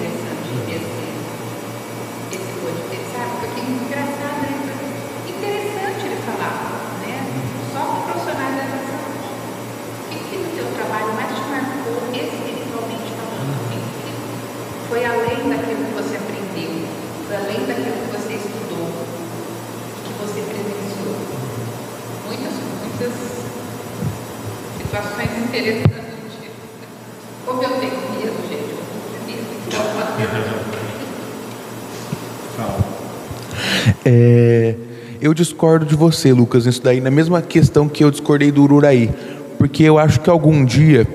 Eu. É, eu discordo de você, Lucas, nisso daí, na mesma questão que eu discordei do Ururaí. Porque eu acho que algum dia,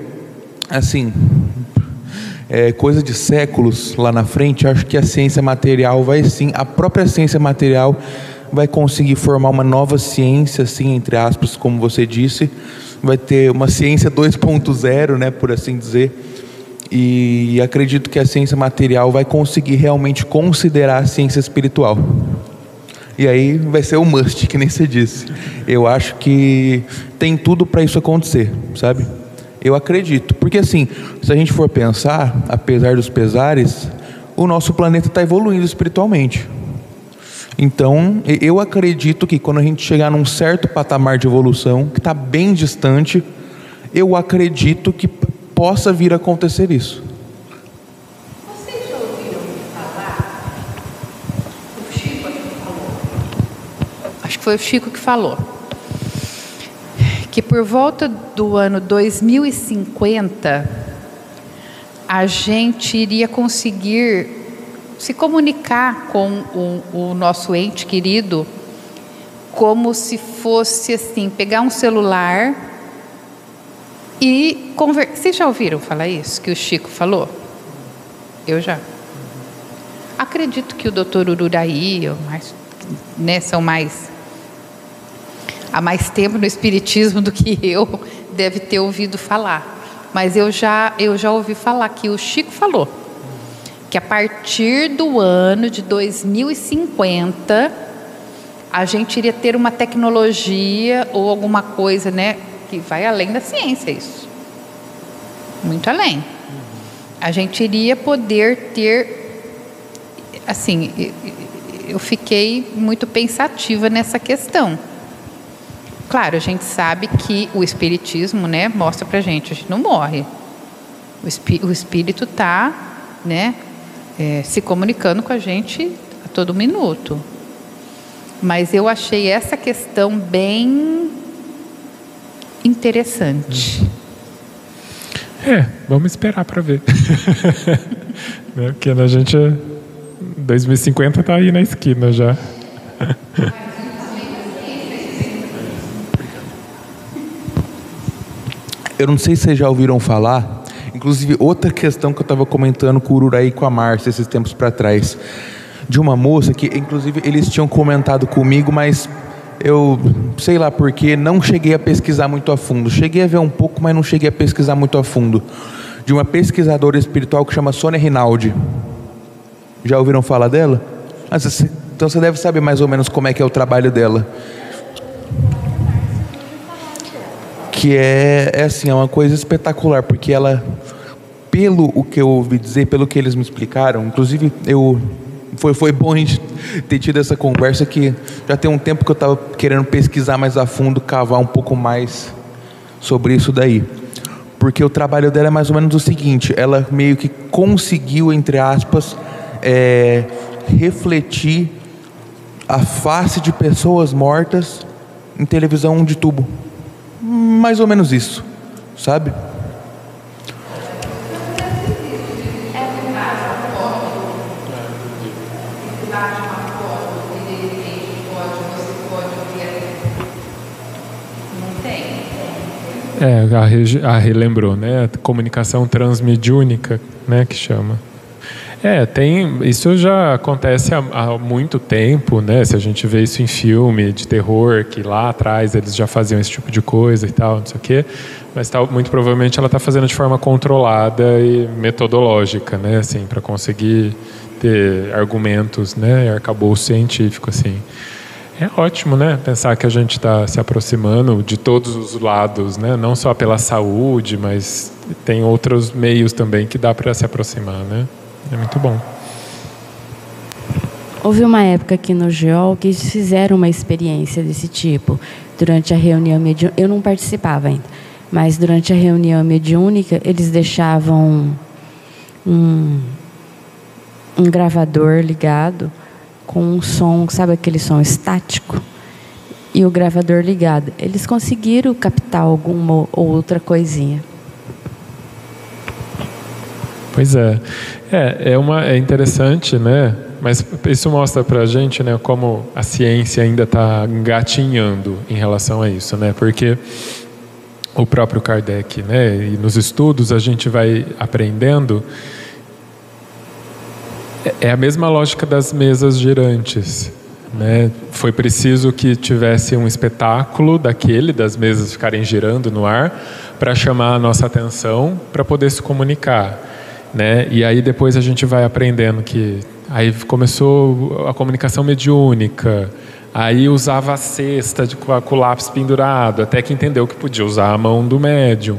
assim, é, coisa de séculos lá na frente, acho que a ciência material vai sim, a própria ciência material vai conseguir formar uma nova ciência, assim, entre aspas, como você disse, vai ter uma ciência 2.0, né, por assim dizer. E acredito que a ciência material vai conseguir realmente considerar a ciência espiritual. E aí vai ser o must, que nem você disse. Eu acho que tem tudo para isso acontecer, sabe? Eu acredito. Porque assim, se a gente for pensar, apesar dos pesares, o nosso planeta está evoluindo espiritualmente. Então, eu acredito que quando a gente chegar num certo patamar de evolução, que está bem distante, eu acredito que possa vir a acontecer isso. Vocês já ouviram falar? O Chico falou. Acho que foi o Chico que falou. Que por volta do ano 2050, a gente iria conseguir se comunicar com o, o nosso ente querido como se fosse assim, pegar um celular e conversar. Vocês já ouviram falar isso que o Chico falou? Eu já. Acredito que o doutor Ururaí, mais, né, são mais há mais tempo no espiritismo do que eu, deve ter ouvido falar. Mas eu já eu já ouvi falar que o Chico falou que a partir do ano de 2050 a gente iria ter uma tecnologia ou alguma coisa, né, que vai além da ciência isso. Muito além. A gente iria poder ter assim, eu fiquei muito pensativa nessa questão. Claro, a gente sabe que o espiritismo, né, mostra pra gente, a gente não morre. O, espí o espírito está, né, é, se comunicando com a gente a todo minuto. Mas eu achei essa questão bem interessante. É, vamos esperar para ver. né? Porque a gente 2050 está aí na esquina já. Eu não sei se vocês já ouviram falar, inclusive outra questão que eu estava comentando com o Ururaí e com a Márcia esses tempos para trás, de uma moça que, inclusive, eles tinham comentado comigo, mas eu sei lá porque não cheguei a pesquisar muito a fundo. Cheguei a ver um pouco, mas não cheguei a pesquisar muito a fundo. De uma pesquisadora espiritual que chama Sônia Rinaldi. Já ouviram falar dela? Ah, então você deve saber mais ou menos como é que é o trabalho dela. Que é, é assim, é uma coisa espetacular, porque ela, pelo o que eu ouvi dizer, pelo que eles me explicaram, inclusive eu foi, foi bom a gente ter tido essa conversa que já tem um tempo que eu estava querendo pesquisar mais a fundo, cavar um pouco mais sobre isso daí. Porque o trabalho dela é mais ou menos o seguinte: ela meio que conseguiu, entre aspas, é, refletir a face de pessoas mortas em televisão de tubo. Mais ou menos isso, sabe? É, a, Regi, a relembrou, né? A comunicação transmediúnica, né? Que chama. É, tem. Isso já acontece há, há, muito tempo, né? Se a gente vê isso em filme de terror, que lá atrás eles já faziam esse tipo de coisa e tal, não sei o quê. Mas tá, muito provavelmente ela está fazendo de forma controlada e metodológica, né? Assim, para conseguir ter argumentos, né? Arcabouço científico, assim. É ótimo, né? Pensar que a gente está se aproximando de todos os lados, né? Não só pela saúde, mas tem outros meios também que dá para se aproximar, né? É muito bom. Houve uma época aqui no GEOL que eles fizeram uma experiência desse tipo durante a reunião mediúnica. Eu não participava ainda, mas durante a reunião mediúnica eles deixavam um, um gravador ligado com um som, sabe aquele som estático? E o gravador ligado. Eles conseguiram captar alguma outra coisinha. Pois é. É, é, uma, é interessante, né? Mas isso mostra para a gente, né, como a ciência ainda está engatinhando em relação a isso, né? Porque o próprio Kardec, né, e nos estudos a gente vai aprendendo é, é a mesma lógica das mesas girantes. Né? Foi preciso que tivesse um espetáculo daquele, das mesas ficarem girando no ar, para chamar a nossa atenção, para poder se comunicar. Né? E aí depois a gente vai aprendendo que aí começou a comunicação mediúnica, aí usava a cesta de, com o lápis pendurado, até que entendeu que podia usar a mão do médium.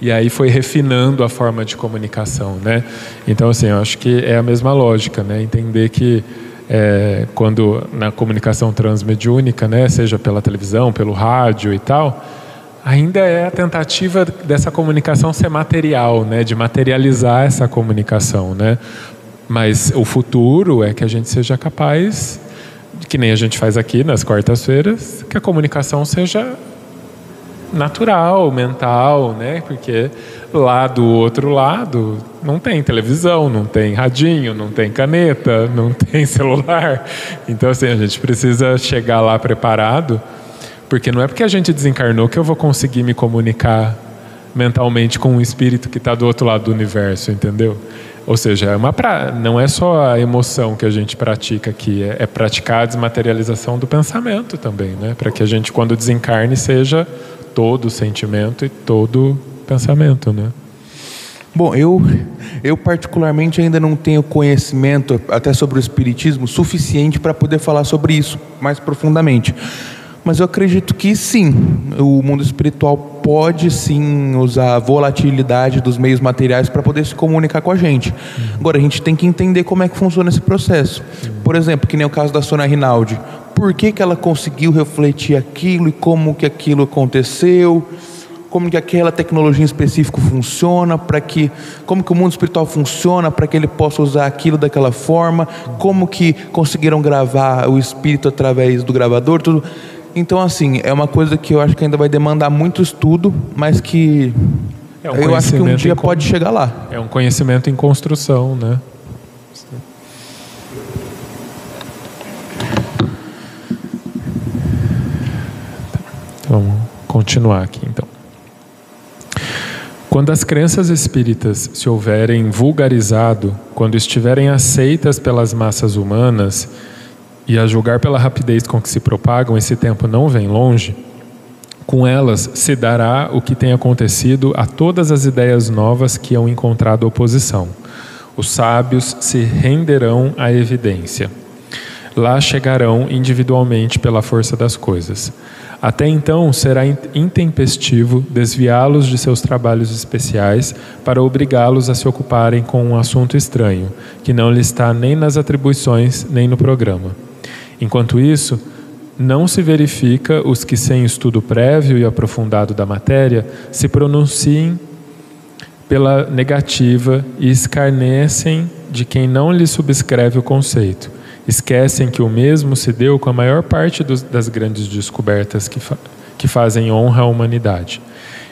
E aí foi refinando a forma de comunicação, né? Então, assim, eu acho que é a mesma lógica, né? Entender que é, quando na comunicação transmediúnica, né, seja pela televisão, pelo rádio e tal, ainda é a tentativa dessa comunicação ser material, né, de materializar essa comunicação, né? Mas o futuro é que a gente seja capaz, que nem a gente faz aqui nas quartas-feiras, que a comunicação seja natural, mental, né? Porque lá do outro lado não tem televisão, não tem radinho, não tem caneta, não tem celular. Então assim, a gente precisa chegar lá preparado porque não é porque a gente desencarnou que eu vou conseguir me comunicar mentalmente com um espírito que está do outro lado do universo, entendeu? Ou seja, é uma pra... não é só a emoção que a gente pratica aqui, é, é praticar a desmaterialização do pensamento também, né? Para que a gente, quando desencarne, seja todo sentimento e todo pensamento, né? Bom, eu, eu particularmente ainda não tenho conhecimento até sobre o espiritismo suficiente para poder falar sobre isso mais profundamente. Mas eu acredito que sim, o mundo espiritual pode sim usar a volatilidade dos meios materiais para poder se comunicar com a gente. Agora, a gente tem que entender como é que funciona esse processo. Por exemplo, que nem o caso da Sônia Rinaldi. Por que, que ela conseguiu refletir aquilo e como que aquilo aconteceu? como que aquela tecnologia em específico funciona, para que como que o mundo espiritual funciona para que ele possa usar aquilo daquela forma, como que conseguiram gravar o espírito através do gravador, tudo. Então, assim, é uma coisa que eu acho que ainda vai demandar muito estudo, mas que é um eu acho que um dia pode chegar lá. É um conhecimento em construção, né? Então, vamos continuar aqui, então. Quando as crenças espíritas se houverem vulgarizado, quando estiverem aceitas pelas massas humanas, e a julgar pela rapidez com que se propagam, esse tempo não vem longe, com elas se dará o que tem acontecido a todas as ideias novas que hão encontrado oposição. Os sábios se renderão à evidência. Lá chegarão individualmente pela força das coisas. Até então será intempestivo desviá-los de seus trabalhos especiais para obrigá-los a se ocuparem com um assunto estranho, que não lhe está nem nas atribuições nem no programa. Enquanto isso, não se verifica os que, sem estudo prévio e aprofundado da matéria, se pronunciem pela negativa e escarnecem de quem não lhe subscreve o conceito. Esquecem que o mesmo se deu com a maior parte dos, das grandes descobertas que, que fazem honra à humanidade.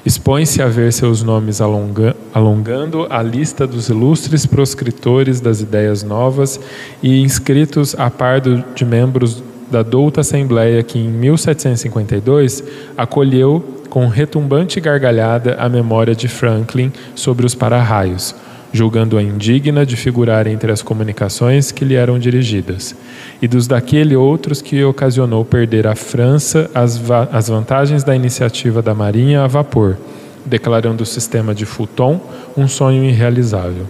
Expõe-se a ver seus nomes alonga alongando a lista dos ilustres proscritores das ideias novas e inscritos a par do, de membros da douta Assembleia que, em 1752, acolheu com retumbante gargalhada a memória de Franklin sobre os para-raios, julgando-a indigna de figurar entre as comunicações que lhe eram dirigidas, e dos daquele outros que ocasionou perder à França as, va as vantagens da iniciativa da Marinha a vapor, declarando o sistema de Fulton um sonho irrealizável.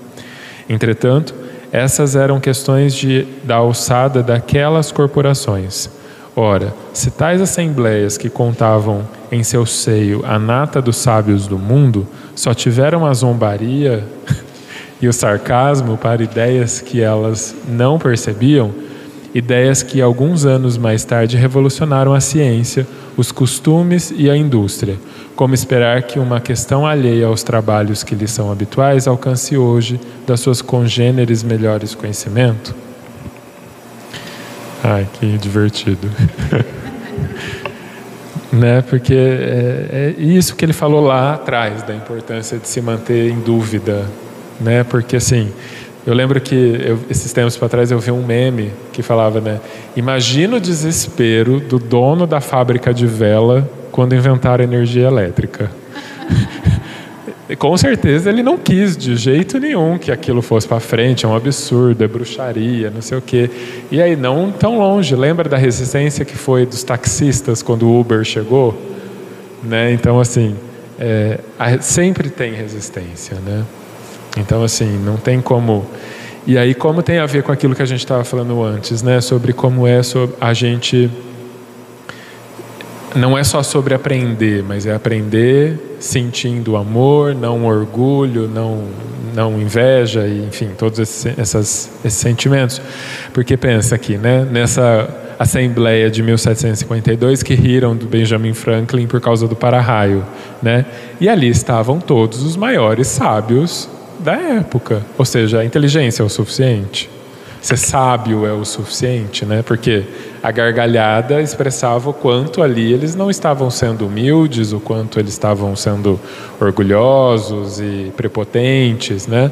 Entretanto, essas eram questões de, da alçada daquelas corporações. Ora, se tais assembleias que contavam em seu seio a nata dos sábios do mundo só tiveram a zombaria e o sarcasmo para ideias que elas não percebiam, ideias que alguns anos mais tarde revolucionaram a ciência, os costumes e a indústria. Como esperar que uma questão alheia aos trabalhos que lhe são habituais alcance hoje das suas congêneres melhores conhecimento? Ai, que divertido. né? Porque é, é, isso que ele falou lá atrás da importância de se manter em dúvida, né? Porque assim, eu lembro que eu, esses tempos para trás eu vi um meme que falava, né? Imagina o desespero do dono da fábrica de vela quando inventaram energia elétrica. com certeza ele não quis de jeito nenhum que aquilo fosse para frente, é um absurdo, é bruxaria, não sei o quê. E aí, não tão longe, lembra da resistência que foi dos taxistas quando o Uber chegou? Né? Então, assim, é, sempre tem resistência, né? Então, assim, não tem como. E aí, como tem a ver com aquilo que a gente estava falando antes, né? Sobre como é sobre a gente não é só sobre aprender, mas é aprender sentindo amor, não orgulho, não, não inveja, e, enfim, todos esses, essas, esses sentimentos. Porque pensa aqui, né, nessa Assembleia de 1752 que riram do Benjamin Franklin por causa do para-raio, né? E ali estavam todos os maiores sábios da época. Ou seja, a inteligência é o suficiente? Ser sábio é o suficiente, né? Porque a gargalhada expressava o quanto ali eles não estavam sendo humildes, o quanto eles estavam sendo orgulhosos e prepotentes, né?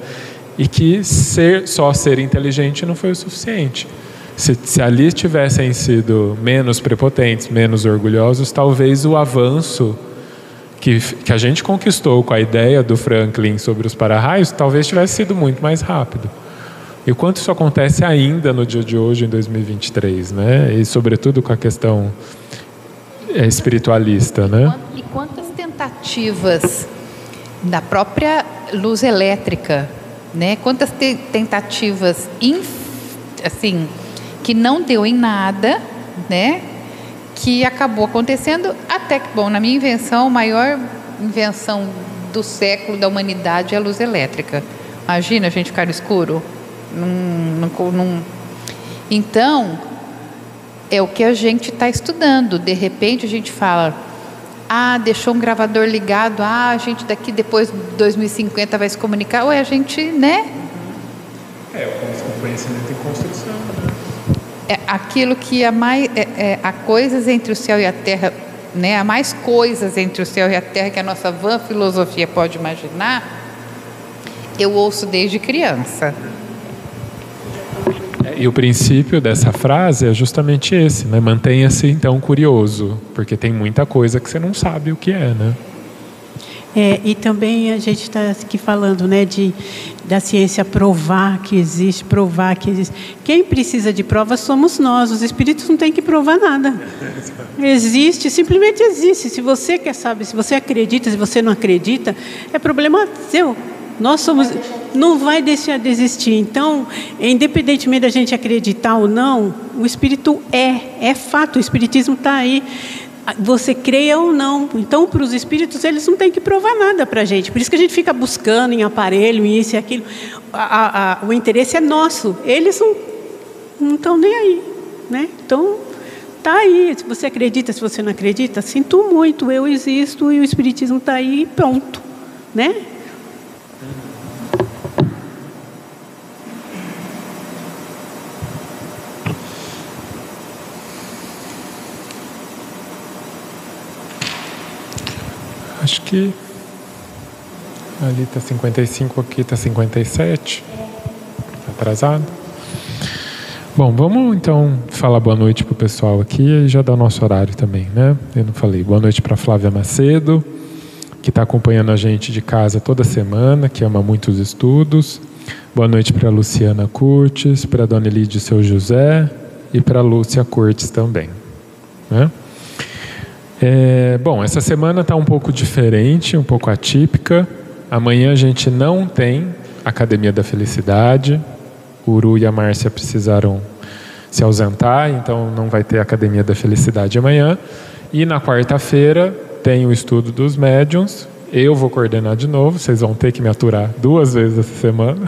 E que ser, só ser inteligente não foi o suficiente. Se, se ali tivessem sido menos prepotentes, menos orgulhosos, talvez o avanço que, que a gente conquistou com a ideia do Franklin sobre os para-raios talvez tivesse sido muito mais rápido. E o quanto isso acontece ainda no dia de hoje, em 2023, né? E sobretudo com a questão é, espiritualista, né? E quantas tentativas da própria luz elétrica, né? Quantas te tentativas, assim, que não deu em nada, né? Que acabou acontecendo até que, bom, na minha invenção, a maior invenção do século da humanidade é a luz elétrica. Imagina a gente ficar escuro. Num, num, num... Então, é o que a gente está estudando. De repente a gente fala, ah, deixou um gravador ligado, ah, a gente daqui depois de 2050 vai se comunicar, ou é a gente, né? É, o conhecimento em construção. É aquilo que há mais, é, é, há coisas entre o céu e a terra, né? Há mais coisas entre o céu e a terra que a nossa vã filosofia pode imaginar. Eu ouço desde criança. E o princípio dessa frase é justamente esse, né? Mantenha-se então curioso, porque tem muita coisa que você não sabe o que é, né? É, e também a gente está aqui falando né, de, da ciência provar que existe, provar que existe. Quem precisa de provas somos nós, os espíritos não têm que provar nada. Existe, simplesmente existe. Se você quer saber, se você acredita, se você não acredita, é problema seu. Nós somos, não vai deixar de existir. Então, independentemente da gente acreditar ou não, o Espírito é, é fato. O Espiritismo está aí. Você creia ou não. Então, para os espíritos, eles não têm que provar nada para a gente. Por isso que a gente fica buscando em aparelho, isso e aquilo. A, a, o interesse é nosso. Eles não, estão nem aí. Né? Então, está aí. Se você acredita, se você não acredita, sinto muito. Eu existo e o Espiritismo está aí pronto. Né? Acho que ali está 55, aqui está 57. Tá atrasado. Bom, vamos então falar boa noite para o pessoal aqui e já dar o nosso horário também, né? Eu não falei. Boa noite para Flávia Macedo, que está acompanhando a gente de casa toda semana, que ama muitos estudos. Boa noite para Luciana Curtis, para Dona Elide Seu José e para Lúcia Curtis também. Né? É, bom, essa semana está um pouco diferente, um pouco atípica. Amanhã a gente não tem Academia da Felicidade. O Uru e a Márcia precisaram se ausentar, então não vai ter Academia da Felicidade amanhã. E na quarta-feira tem o estudo dos médiums. Eu vou coordenar de novo, vocês vão ter que me aturar duas vezes essa semana.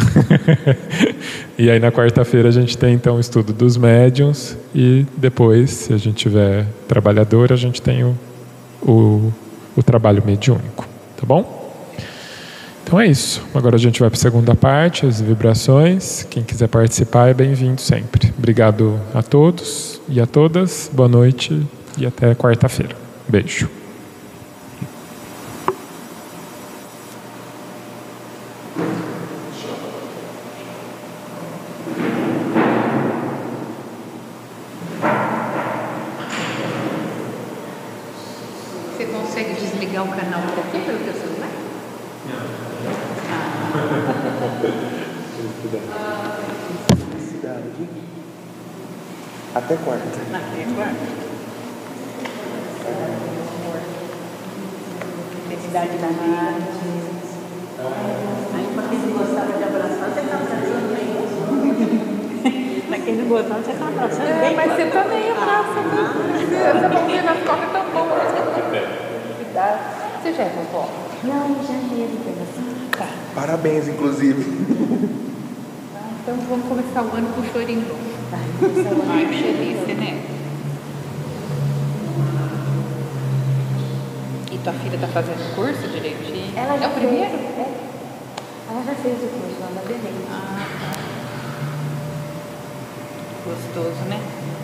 e aí na quarta-feira a gente tem então o estudo dos médiums e depois, se a gente tiver trabalhador, a gente tem o, o, o trabalho mediúnico, tá bom? Então é isso. Agora a gente vai para a segunda parte, as vibrações. Quem quiser participar é bem-vindo sempre. Obrigado a todos e a todas. Boa noite e até quarta-feira. Beijo.